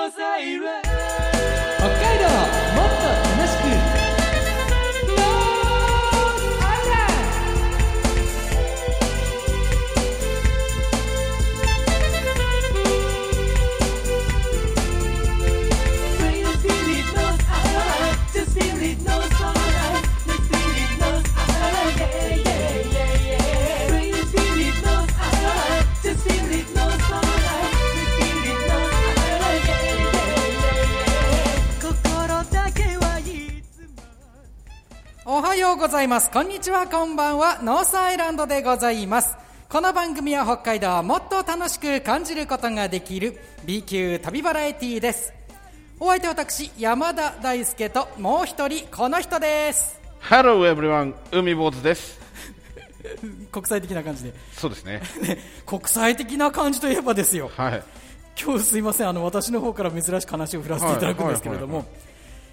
のサおはようございます。こんにちは。こんばんは。ノースアイランドでございます。この番組は北海道をもっと楽しく感じることができる B 級旅バラエティーです。お相手は私山田大輔ともう一人この人です。Hello everyone. 海坊主です。国際的な感じで、そうですね。ね、国際的な感じといえばですよ。はい。今日すいません。あの私の方から珍しく話を振らせていただくんですけれども、は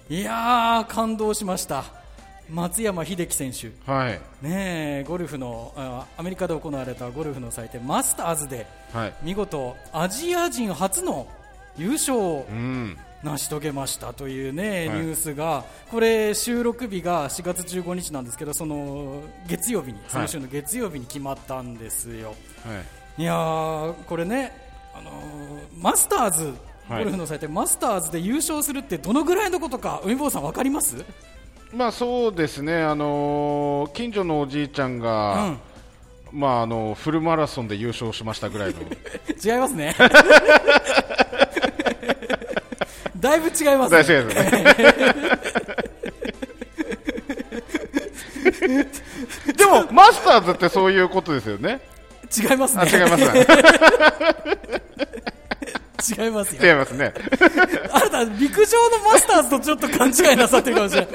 い。いやー感動しました松山英樹選手。はい。ねえゴルフのあアメリカで行われたゴルフの祭典マスターズではい。見事アジア人初の優勝をうん。成し遂げましたというね、はい。ニュースがこれ収録日が4月15日なんですけどその月曜日にその週の月曜日に決まったんですよ、はい。い、やーこれね、あのーマスターズはい。ゴルフの祭典、マスターズで優勝するってどのぐらいのことか海坊さん分かります？まあそうですね。あのー近所のおじいちゃんが、まああのフルマラソンで優勝しましたぐらいの。違いますね。だいぶ違います大ねす。ねでもマスターズってそういうことですよね。違いますね。あ違いますね。違いますよ。違いますね。あなた陸上のマスターズとちょっと勘違いなさってるかもしれない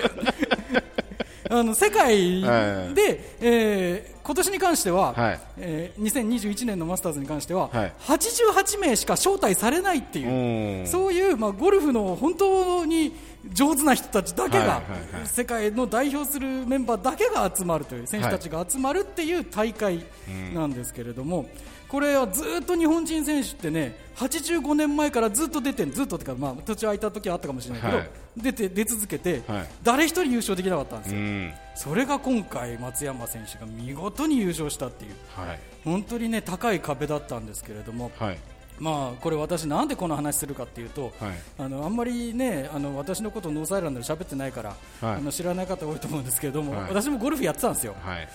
あの世界で、はい。えー今年に関しては、はい。えー2021年のマスターズに関しては、はい。88名しか招待されないっていう、うん。そういう、まあ、ゴルフの本当に上手な人たちだけが、はいはいはい世界の代表するメンバーだけが集まるという選手たちが集まるっていう大会なんですけれども、これはずっと日本人選手ってね85年前からずっと出てんずっとってか、まあ、途中空いた時はあったかもしれないけど、はい。出て出続けて、はい。誰一人優勝できなかったんですよ、うん。それが今回、松山選手が見事に優勝したっていう。はい。本当にね高い壁だったんですけれども、はい。まあ、これ私なんでこの話するかっていうと、はい。あのあんまりねあの私のことノースアイランドで喋ってないから、はい。あの知らない方多いと思うんですけれども、はい。私もゴルフやってたんですよ。はい。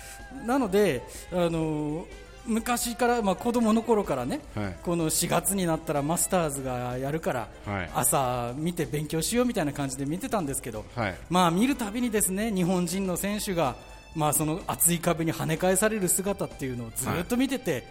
なのであの昔から、まあ、子供の頃からね、はい。この4月になったらマスターズがやるから、はい。朝見て勉強しようみたいな感じで見てたんですけど、はい。まあ見るたびにですね日本人の選手が、まあ、その熱い壁に跳ね返される姿っていうのをずっと見てて、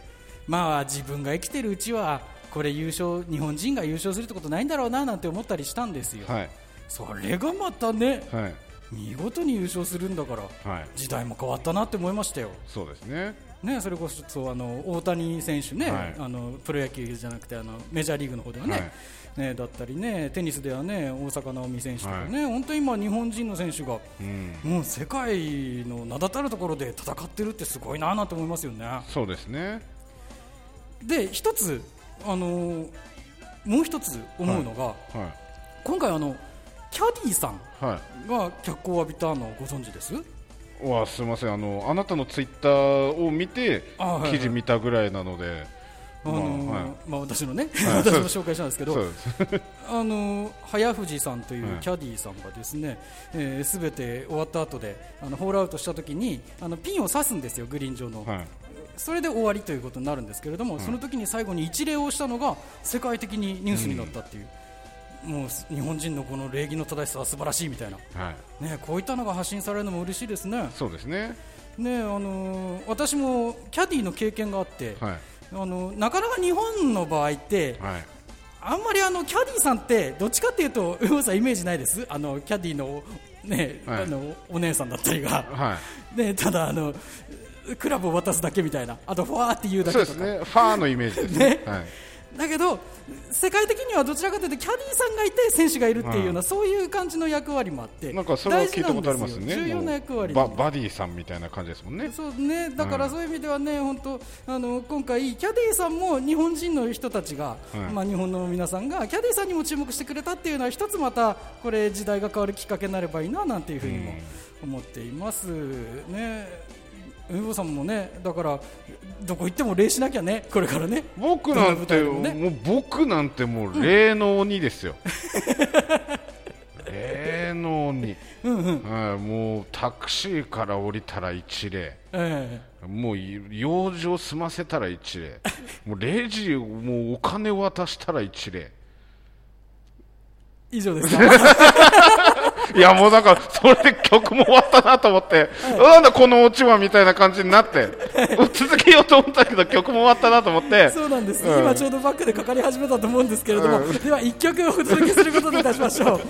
まあ自分が生きてるうちはこれ優勝日本人が優勝するってことないんだろうななんて思ったりしたんですよ、はい。それがまたねはい。見事に優勝するんだから、はい。時代も変わったなって思いましたよ。そうですねね、それこそあの大谷選手ね、はい。あのプロ野球じゃなくてあのメジャーリーグの方ではね,、はい。ねだったりねテニスではね大坂なおみ選手とかね、本当に今日本人の選手が、うん。もう世界の名だたるところで戦ってるってすごいななんて思いますよね。そうですね。で一つあのもう一つ思うのが、は今回あのキャディーさんいはい。が脚光を浴びたのをご存知です？わすみませんあのあなたのツイッターを見て記事見たぐらいなのであのまあはい。まあ、私のね、はい。私も紹介したんですけど、あの早藤さんというはいキャディーさんがですね、す、えー、べ、て終わった後であのホールアウトした時にあのピンを刺すんですよ、グリーン上の、はい。それで終わりということになるんですけれども、その時に最後に一礼をしたのが世界的にニュースになったっていう、もう日本人のこの礼儀の正しさは素晴らしいみたいな、はい。ね、こういったのが発信されるのも嬉しいですね。そうですね。ねあのー私もキャディーの経験があって、はい。あのなかなか日本の場合って、はい。あんまりあのキャディーさんってどっちかっていうと、上本さんイメージないです。あのキャディーのね、はい。あのお姉さんだったりが、はい。ねただあのクラブを渡すだけみたいな、あとファーって言うだそうけとか、ですね。ファーのイメージですね。ね。はいだけど世界的にはどちらかというとキャディーさんがいて選手がいるっていうような、はいそういう感じの役割もあってなんかそれは聞いたことありますね。重要な役割ババディさんみたいな感じですもんね。そうね、だからそういう意味ではね、本当あの今回キャディーさんも日本人の人たちが、はいまあ日本の皆さんがキャディーさんにも注目してくれたっていうのは一つまたこれ時代が変わるきっかけになればいいななんていうふうにも思っています。ね。海坊さんもね、だからどこ行っても礼しなきゃね、これからね。僕なんて、ね。もう僕なんてもう霊の鬼ですよ、霊の鬼、はい、もうタクシーから降りたら一礼。えもう用事を済ませたら一礼。もうレジもうお金渡したら一礼。え以上です。か。いやもうだからそれで曲も終わったなと思って、なんだこのオチはみたいな感じになって、続けようと思ったけど曲も終わったなと思って。そうなんです、うん。今ちょうどバックでかかり始めたと思うんですけれども、では一曲お届けすることにいたしましょう。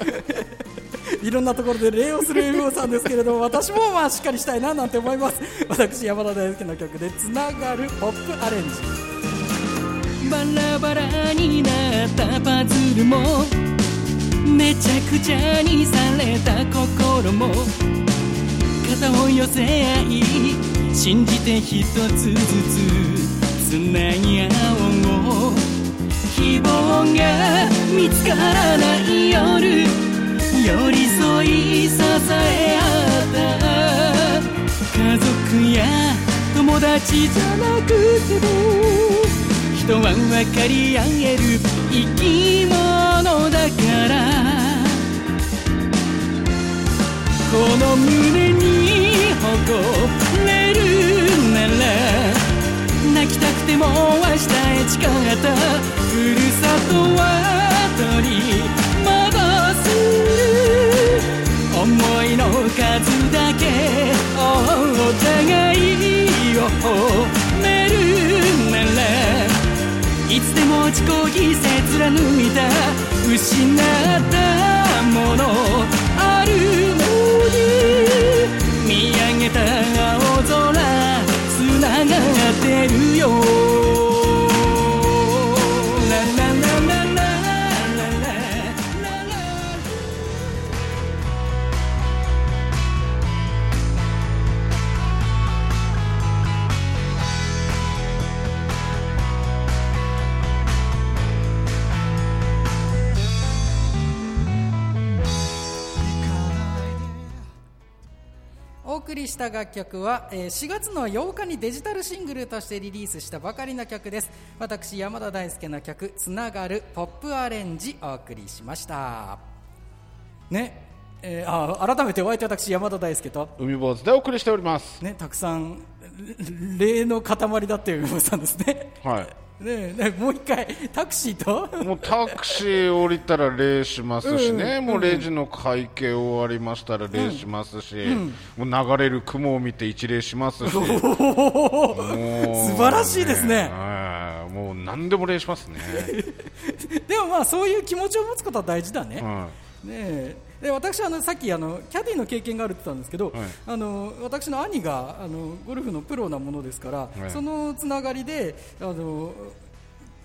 いろんなところで礼をする MO さんですけれども私もまあしっかりしたいななんて思います。私山田大輔の曲で「つながるポップアレンジ」バラバラになったパズルもめちゃくちゃにされた心も。肩を寄せ合い信じて一つずつつなぎ合おう。希望が見つからない夜。寄り添い支え合った。家族や友達じゃなくても。人は分かり合える生き物だから。この胸に誇れるなら泣きたくても明日へ誓った。ふるさとは取り戻す。思いの数だけお互いを褒める。いつでも自己犠牲貫いた失した楽曲は、えー4月の8日にデジタルシングルとしてリリースしたばかりの曲です。私山田大輔の曲「つながるポップアレンジ」お送りしました。ねえーあ改めてお相手私山田大輔と海坊主でお送りしております。ねたくさん霊の塊だっていう山さんですね。はいねえねもう一回タクシーと？もうタクシー降りたら礼しますしね、もうレジの会計終わりましたら礼しますし、もう流れる雲を見て一礼しますし、素晴らしいですね。はい。もう何でも礼しますね。でもまあそういう気持ちを持つことは大事だね、はねえで私あのさっきあのキャディの経験があるって言ったんですけど、はい。あの私の兄があのゴルフのプロなものですから、い。そのつながりであの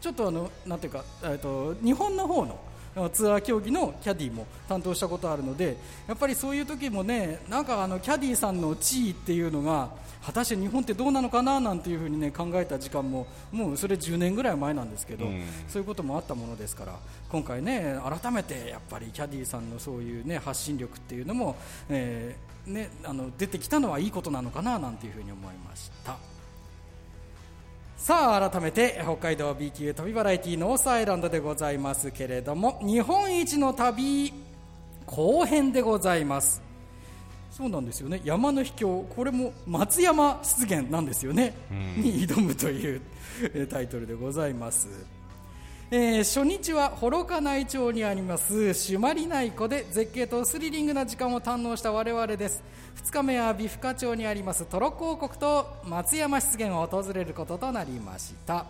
ちょっとあのなんていうか、えっと日本の方のあツアー競技のキャディも担当したことあるのでやっぱりそういう時もねなんかあのキャディさんの地位っていうのが果たして日本ってどうなのかななんていうふうにね考えた時間ももうそれ10年ぐらい前なんですけど、うんそういうこともあったものですから今回ね改めてやっぱりキャディさんのそういうね発信力っていうのも、えーね、あの出てきたのはいいことなのかななんていうふうに思いました。さあ改めて北海道 B 級旅バラエティノースアイランドでございますけれども日本一の旅後編でございますそうなんですよね。山の秘境。これも松山湿原なんですよね、に挑むというえータイトルでございます。えー初日は幌加内町にあります朱鞠内湖で絶景とスリリングな時間を堪能した我々です。2日目は美深町にありますトロッコ王国と松山湿原を訪れることとなりました。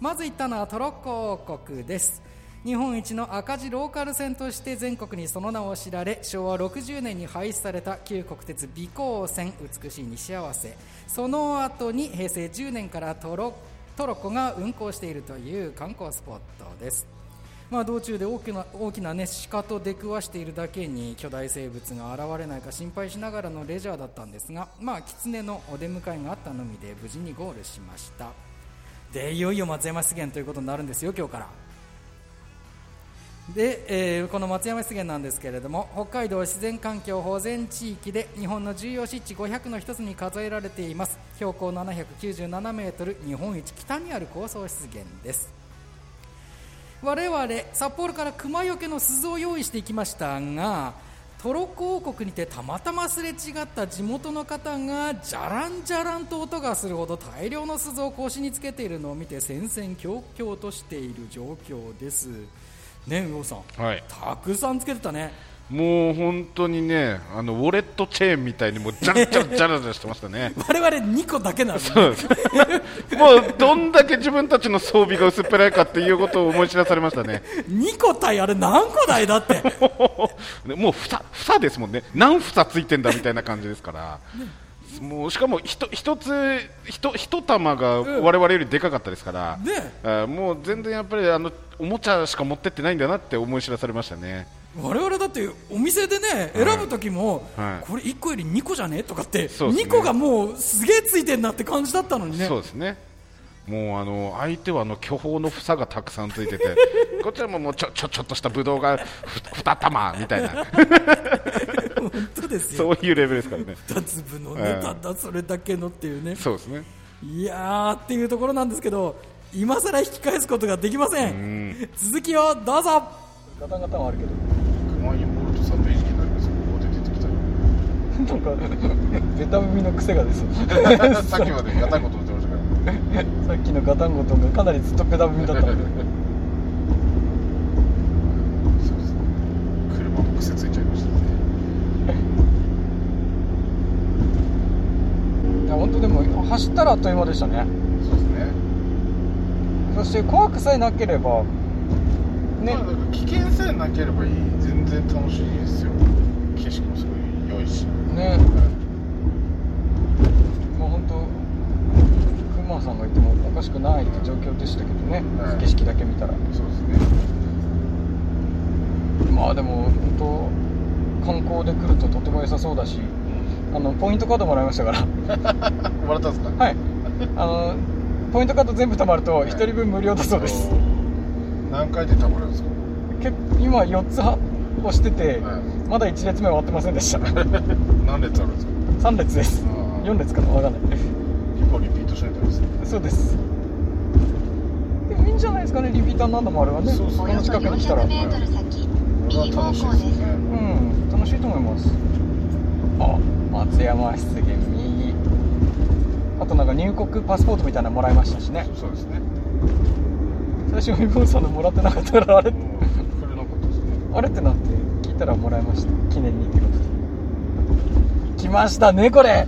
まず行ったのはトロッコ王国です日本一の赤字ローカル線として全国にその名を知られ昭和60年に廃止された旧国鉄美光線美しい西合わせ。その後に平成10年からトロトロコが運行しているという観光スポットです。まあ、道中で大きな大きな、ね、鹿と出くわしているだけに巨大生物が現れないか心配しながらのレジャーだったんですが、まあ、狐のお出迎えがあったのみで無事にゴールしました。でいよいよ松山湿原ということになるんですよ今日から。で、えーこの松山湿原なんですけれども北海道自然環境保全地域で日本の重要湿地500の一つに数えられています。標高797メートル日本一北にある高層湿原です。我々札幌から熊よけの鈴を用意していきましたがトロッコ王国にてたまたますれ違った地元の方がじゃらんじゃらんと音がするほど大量の鈴を腰につけているのを見て戦々恐々としている状況です。ね魚さん。はい。たくさんつけてたね。もう本当にねあのウォレットチェーンみたいにもうジャラジャラジャラジャラしてましたね。我々2個だけなんでそう。で すもうどんだけ自分たちの装備が薄っぺらいかっていうことを思い知らされましたね。2個対あれ何個台だって。もうふさ房ですもんね。何房ついてんだみたいな感じですから、もうしかもひと一つひと一玉が我々よりでかかったですから、ね。もう全然やっぱりあのおもちゃしか持ってってないんだなって思い知らされましたね。我々だってお店でね選ぶ時も、はい。これ1個より2個じゃねとかって、そうですね。2個がもうすげえついてんなって感じだったのにね。そうですね。もうあの相手はあの巨峰の房がたくさんついてて こちらももうちょちょちょっとしたブドウがふ2玉みたいな。本当ですよ。そういうレベルですからね。2粒のね、ええ。ただそれだけのっていうね。そうですね。いやーっていうところなんですけど今更引き返すことができません。続きをどうぞ。ガタガタはあるけど。熊井モルトサンドイッチになりますよ。ここで出てきたなんかベタ踏みの癖がですさっきまでやたいこと言ってましたからさっきのガタンゴトンがかなりずっとベタ踏みだったので。そうですね。車も癖ついちゃいましたね。いや本当でも走ったらあっという間でしたねそして怖くさえなければね。まあ危険さえなければいい全然楽しいですよ。景色もすごい良いし。ね。まあ本当熊さんがいてもおかしくないって状況でしたけどね、はい。景色だけ見たら。そうですね。まあでも本当観光で来るととても良さそうだし。あのポイントカードもらいましたから。もらったんですか？はい。あのポイントカード全部貯まると1人分無料だそうです。何回でたまるんですか？け今4つは押してて、はい。まだ1列目終わってませんでした。何列あるんですか？3列です。あー。4列かな分かんない。結構リピートしないとですね。そうです。でもいいんじゃないですかねリピーター何度もあればね。そうそう。この近くに来たら。うこれは楽しいですねん。楽しいと思います。あ松山湿原右あとなんか入国パスポートみたいなのもらいましたしね。そうですね。最初ウィボンさんのもらってなかったからあれ？もうくれなかったですね。あれってなって聞いたらもらいました。記念にってことで来ましたねこれ。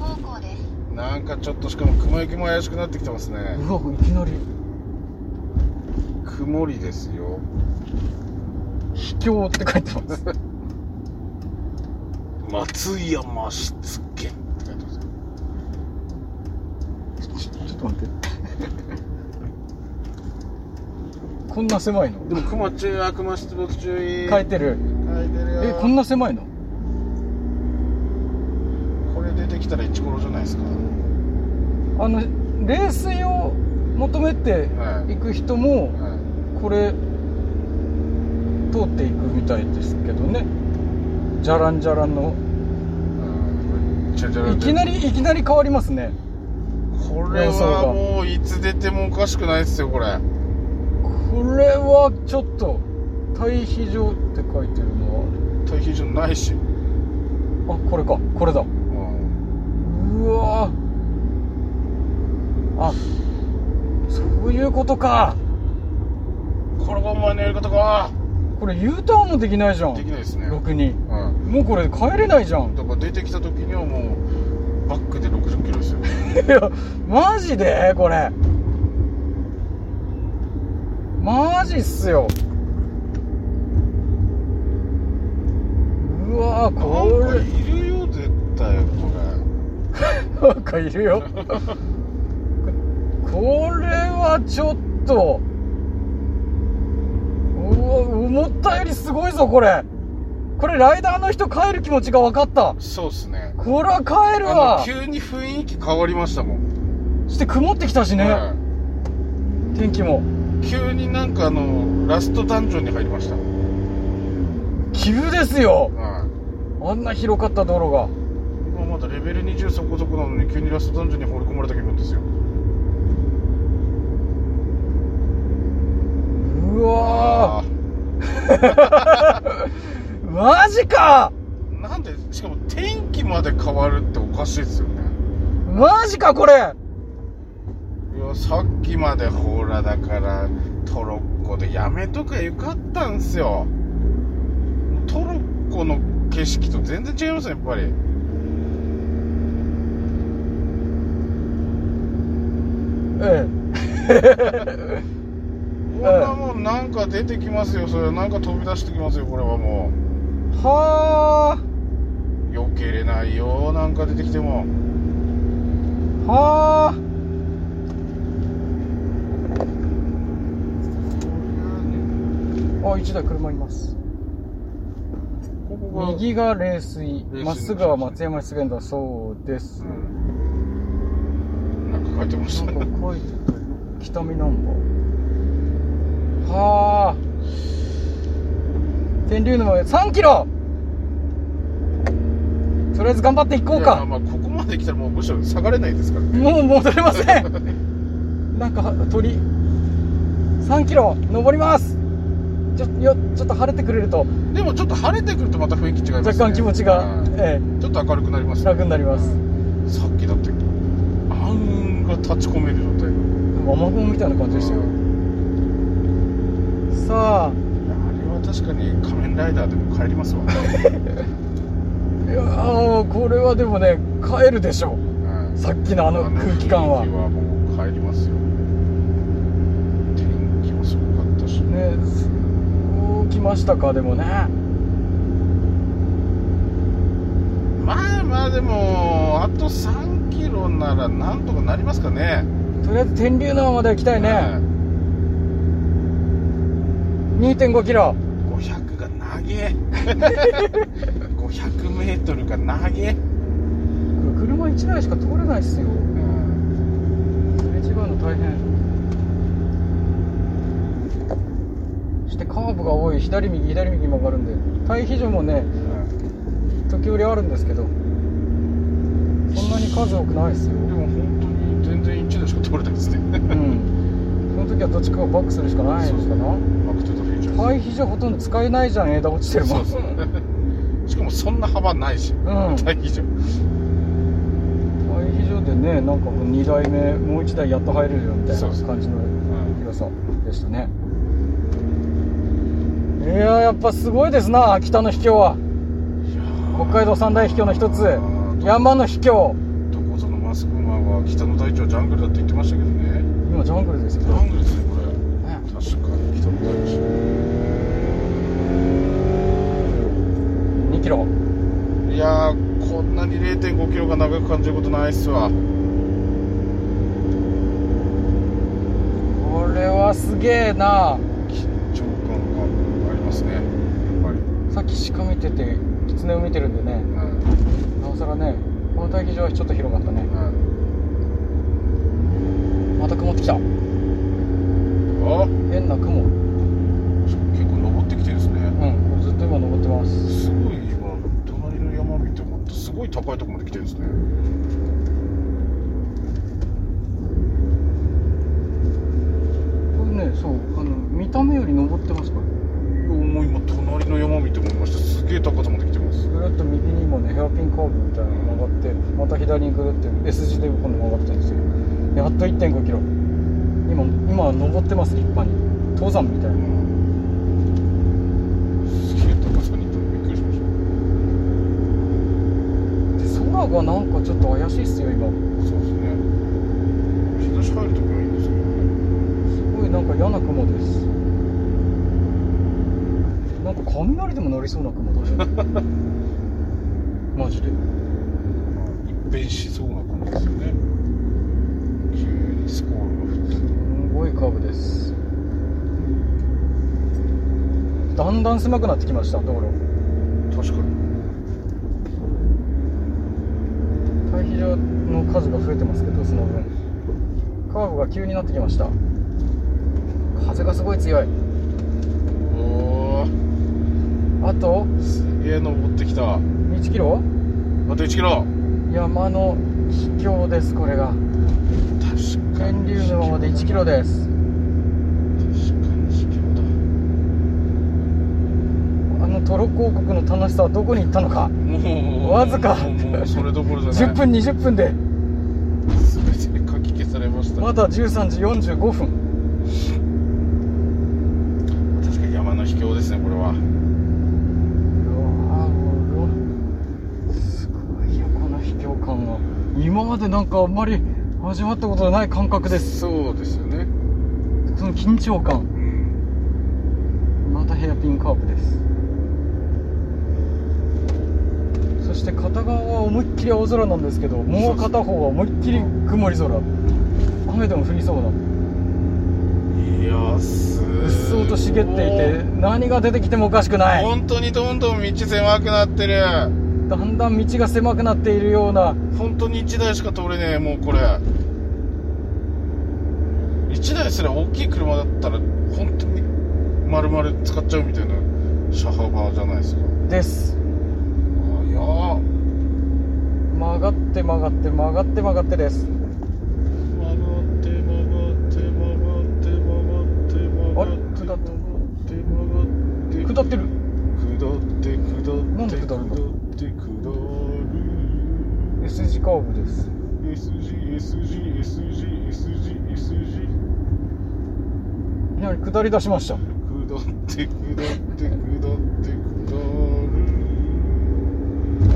なんかちょっとしかも雲行きも怪しくなってきてますね。うわいきなり。曇りですよ。秘境って書いてます。松山湿原って書いてますちょっと待って。こんな狭いの？でも熊注意熊出没注意書いてる。書いてるよ。えこんな狭いの？これ出てきたらイチコロじゃないですか。あの冷水を求めてはい。行く人もはい。これ通っていくみたいですけどね。じゃらんじゃらんの。いきなりいきなり変わりますねこれはもういつ出てもおかしくないですよこれ。これはちょっと退避場って書いてるの退避じゃないし。はあこれか。これだ。うん。うわ。あそういうことか。これがお前のやり方か。これ U ターンもできないじゃん。できないですね。ろくに。うん。もうこれ帰れないじゃん。だから出てきた時にはもうバックで60キロですよ。い やマジで？これ。マジっすよ。うわこれ。いるよ絶対こなんかいるよ。こ これはちょっと。うわ思ったよりすごいぞこれこれライダーの人帰る気持ちが分かった。そうっすね。これは帰るあわの、急に雰囲気変わりましたもん。そして曇ってきたしね、はい。天気も。急になんかあの、ラストダンジョンに入りました。急ですよ。はい。あんな広かった道路が。今まだレベル20そこそこなのに急にラストダンジョンに放り込まれた気分ですよ。うわあー マジかーなんで、しかも天気まで変わるっておかしいですよね。マジかこれいや、さっきまでほらだから、トロッコでやめとけばよかったんすよ。トロッコの景色と全然違いますね、やっぱり。え こんなもんなんか出てきますよ、それ。なんか飛び出してきますよ、これはもえはあう。避けれないよ、なんか出てきても。はああ一台車います。右が冷水水まっすぐは松山湿原だそうですうん。なんか書いてましたね。なんか書いてたよ北見ナンバーはあ天竜沼へ3キロ。とりあえず頑張っていこうか。まあ、ここまで来たらもうむしろ下がれないですからね。もう戻れません。なんか鳥。3キロ登ります。ちょよちょっと晴れてくれると。でもちょっと晴れてくるとまた雰囲気違いますね。若干気持ちが、うんえちょっと明るくなりますえ、楽になります。さっきだって暗雲が立ち込める状態雨雲みたいな感じでしたよ。さあ確かに仮面ライダーでも帰りますわ、いやーこれはでもね帰るでしょう。ん。さっきのあの空気感は。はもう帰りますよ。天気もすごかったし。ねそうきましたかでもね。まあまあでもあと3キロならなんとかなりますかね。とりあえず天竜沼まで行きたいね、2.5キロ500が投げ500 メートルが投げ、これ車1台しか通れないっすよ。うんすれ違うの大変。そしてカーブが多い。左右左右曲がるんで。対比所もね時折あるんですけど。そんなに数多くないですよ。でも本当に全然1台しか通れないですね。うん。その時はどっちかがバックするしかないのかなバックトゥザフューチャー対比所ほとんど使えないじゃん枝落ちてるも。んそうそう。しかもそんな幅ないし、ん。大気じゃん対比所でねなんか2台目もう1台やっと入れるよみたいな感じの広さでしたね。いやーやっぱすごいですな北の秘境は。北海道三大秘境の一つ。ー。山の秘境。どこぞのマスクマンは北の大地はジャングルだって言ってましたけどね。今ジャングルですジよャングルですねこれ。ね。確かに。北の大地キロ。いやーこんなに0 5キロが長く感じることないっすわ。これはすげえな。緊張感がありますねやっぱり、さっき鹿見てて狐を見てるんでね。うんなおさらねこの待機場はちょっと広かったね。うんまた曇ってきた。あ？変な雲。うん結構登ってきてるんですね。これずっと今登ってます。すごいごい高いところまで来てるんですね。これねそうあの見た目より登ってますこれいやもう今隣の山見て思いました。すげえ高さまで来てます。ぐるっと右にもねヘアピンカーブみたいなのが曲がってまた左にぐるって S 字で今度曲がってるんですよ。やっと1 5キロ。今今は登ってます立派に。登山みたいなすげえ高さに行ったのびっくりしましで空がなんかちょっと怪しいっすよ今そうですね日差し入るときはいいんですけどねすごいなんか嫌な雲ですなんか雷でも乗りそうな雲だねマジで一変しそうな感じですよね急にスコールすごいカーブですだんだん狭くなってきました道路確かにの数が増えてますけどその分。カーブが急になってきました。風がすごい強い。おー。あと？すげえ登ってきた。あ1キロと1キロ。山の秘境ですこれが。確かに。天竜沼まで1キロです。確かに秘境あのトロッコ王国の楽しさはどこに行ったのか。わずか。それどころじゃない。10分20分で。全て書き消されました。まだ13時45分。確かに山の秘境ですねこれは。すごいよこの秘境感は。今までなんかあんまり味わったことのない感覚です。そうですよね。その緊張感。うん。またヘアピンカーブですそして片側は思いっきり青空なんですけどもう片方は思いっきり曇り空。雨でも降りそうな。いやすうっそうと茂っていて何が出てきてもおかしくない。本当にどんどん道狭くなってる。だんだん道が狭くなっているような。本当に1台しか通れねえもうこれ。1台すら大きい車だったら本当に丸々使っちゃうみたいな車幅じゃないですか。ですあ曲がって曲がって曲がって曲がってです。曲がって曲がって曲がって曲がって曲がって下って曲がって下ってる下って下ってなんで下るの下って下る S 字カーブです SGSGSGSGSG いきなり下り出しました下って下って下って下る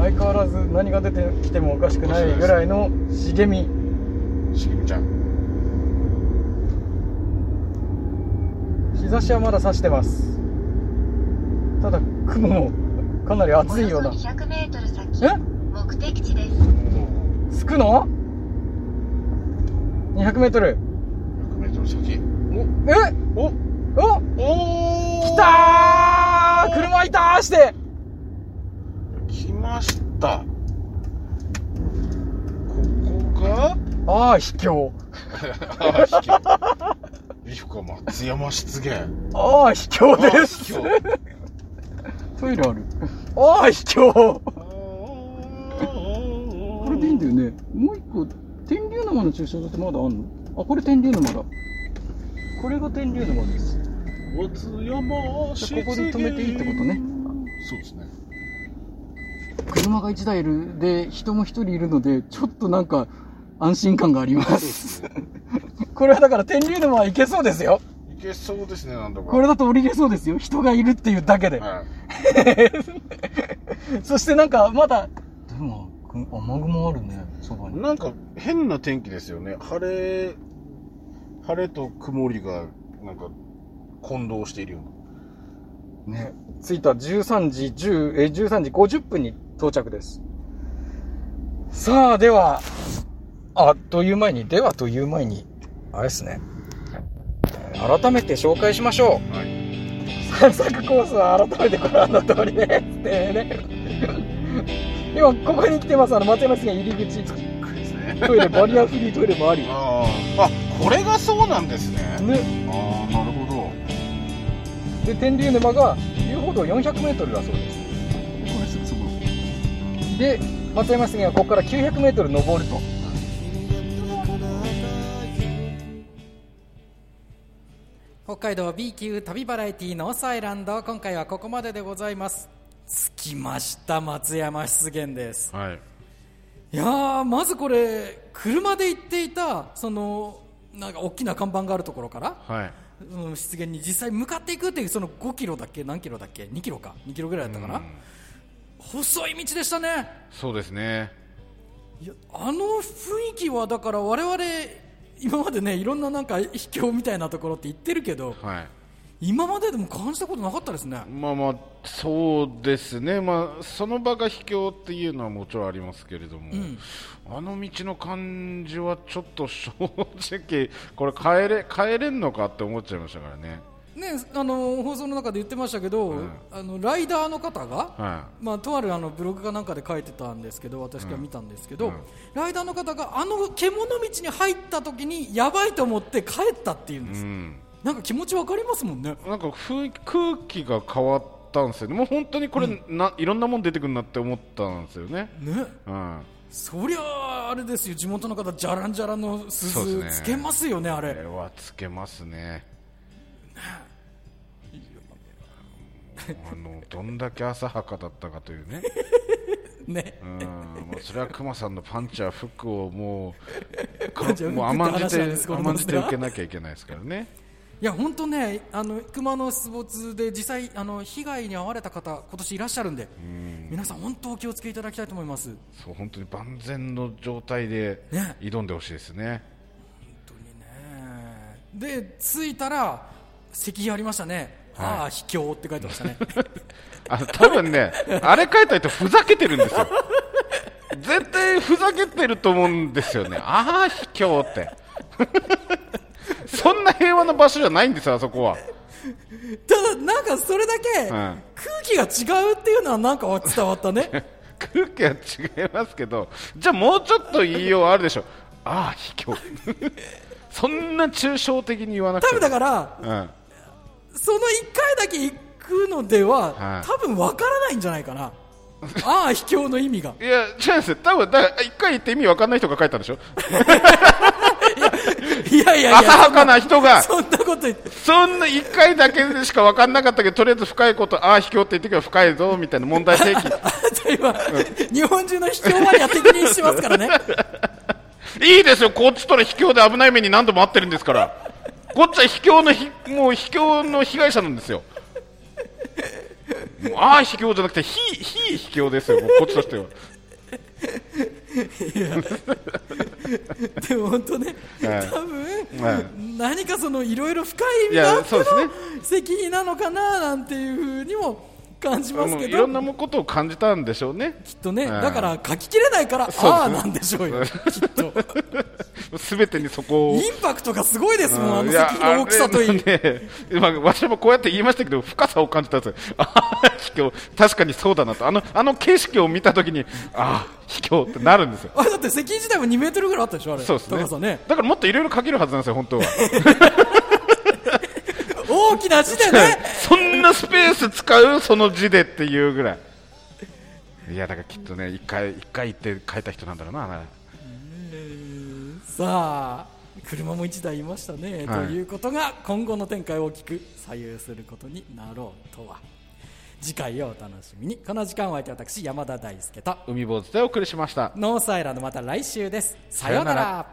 相変わらず何が出てきてもおかしくないぐらいの茂み。しげみちゃん。日差しはまだ差してます。ただ雲もかなり暑いような。およそ200メートル先。え？目的地です。つくの？200m 100m 先。え？お？お？おお来たー！車いたーして来ましたここがああ秘境あ秘境美深松山湿原ああ秘境です。あ秘境トイレある。ああ秘境ここれでいいんだよね。もう一個天竜沼の駐車場ってまだあんの？あこれ天竜沼だ。これが天竜沼です。松山じゃあここで止めていいってことね。そうですね。車が1台いる。で人も1人いるのでちょっとなんか安心感があります。これはだから天竜沼は行けそうですよ。いけそうですねなんだか。これだと降りれそうですよ。人がいるっていうだけで、は そしてなんかまだでもく雨雲あるねそばい、に。なんか変な天気ですよね。晴れ晴れと曇りがなんか混同しているような。ね。着いた13時10え13時50分に到着です。さあではあという前にではという前にあれですね。改めて紹介しましょう。はい散策コースは改めてご覧の通りですってね。今ここに来てますあの松山市が入り口。トイレバリアフリートイレもあり。あー。あこれがそうなんですね。ね。ああなるほで天竜沼が遊歩道 400m だそうです。で松山杉はここから 900m 登ると北海道 B 級旅バラエティノースアイランド今回はここまででございます。着きました松山湿原です。はい。いやーまずこれ車で行っていたそのなんか大きな看板があるところからはい。うん湿原に実際向かっていくっていうその5キロだっけ何キロだっけ2キロか2キロぐらいだったかな。細い道でしたね。そうですね。いやあの雰囲気はだから我々今までねいろんななんか秘境みたいなところって言ってるけどはい。今まででも感じたことなかったですね。まあまあそうですね、まあ、その場が秘境っていうのはもちろんありますけれども、あの道の感じはちょっと正直、これ帰れ帰れんのかって思っちゃいましたからね。ね、あの放送の中で言ってましたけど、あのライダーの方が、はまあ、とあるあのブログかなんかで書いてたんですけど私が見たんですけど、うん。ライダーの方があの獣道に入った時にやばいと思って帰ったっていうんです、うん、なんか気持ちわかりますもんね。なんか雰囲気空気が変わったんですよね、もう本当にこれ、な、いろんなもん出てくるなって思ったんですよね。ね。うん。そりゃああれですよ。地元の方じゃらんじゃらんの鈴ね。つけますよねあこれれはつけますね。あのどんだけ浅はかだったかというね、ね。うん、もうそれは熊さんのパンチやフックをもう、もう甘んじって甘んじて受けなきゃいけないですからね。いや本当ねあの熊の出没で実際あの被害に遭われた方今年いらっしゃるんで皆さん本当お気をつけいただきたいと思います。本そう本当に万全の状態でね。挑んでほしいですね。当にね。で着いたら石碑ありましたね、ああ秘境って書いてましたね あの多分ね、あれ書いた人ふざけてるんですよ。絶対ふざけてると思うんですよね。ああ、卑怯って。そんな平和な場所じゃないんですよ、あそこは。ただなんかそれだけん空気が違うっていうのはなんか伝わったね 空気は違いますけど、じゃあもうちょっと言いようあるでしょ。ああ、卑怯。そんな抽象的に言わなくても。多分だからうん。その1回だけ行くのでは、はい。多分わからないんじゃないかな。ああ秘境の意味が。いや、違うんですよ。多分、だ一回言って意味わかんない人が書いたんでしょ？いやいやいや浅はかな人が、そんなこと言って。そんな一回だけでしか分かんなかったけど、とりあえず深いこと、ああ、卑怯って言ってくれば深いぞ、みたいな問題提起。あじゃあ今、日本中の秘境マニア責任してますからね。いいですよ、こっちとら卑怯で危ない目に何度も遭ってるんですから。こっちは卑怯のひ、もう卑怯の被害者なんですよ。ああ、卑怯じゃなくて、非、非卑怯ですよ、こっちとしては。でも本当ね、はい多分、はい何かそのいろいろ深い意味があっての責任なのかななんていうふうにも感じますけどいろんなもことを感じたんでしょうね。きっとね、はいだから書ききれないから、ああなんでしょうよ、きっと。すべてにそこを。インパクトがすごいですもん、あのいや席の大きさといい。ね、まあ、私もこうやって言いましたけど、深さを感じたんですよ。確かにそうだなと。あの、あの景色を見たときに、ああ、卑怯ってなるんですよ。あれだって席自体も2メートルぐらいあったでしょ、あれ。そうですね。ね。だからもっといろいろ書けるはずなんですよ、本当は。大きな字でね。そんなスペース使うその字でっていうぐらい。いや、だからきっとね、一回、一回行って書いた人なんだろうな。さあ、車も1台いましたね、はいということが今後の展開を大きく左右することになろうとは。次回をお楽しみに。この時間は相手私、山田大輔と、海坊主でお送りしました。ノースアイランドまた来週です。さようなら。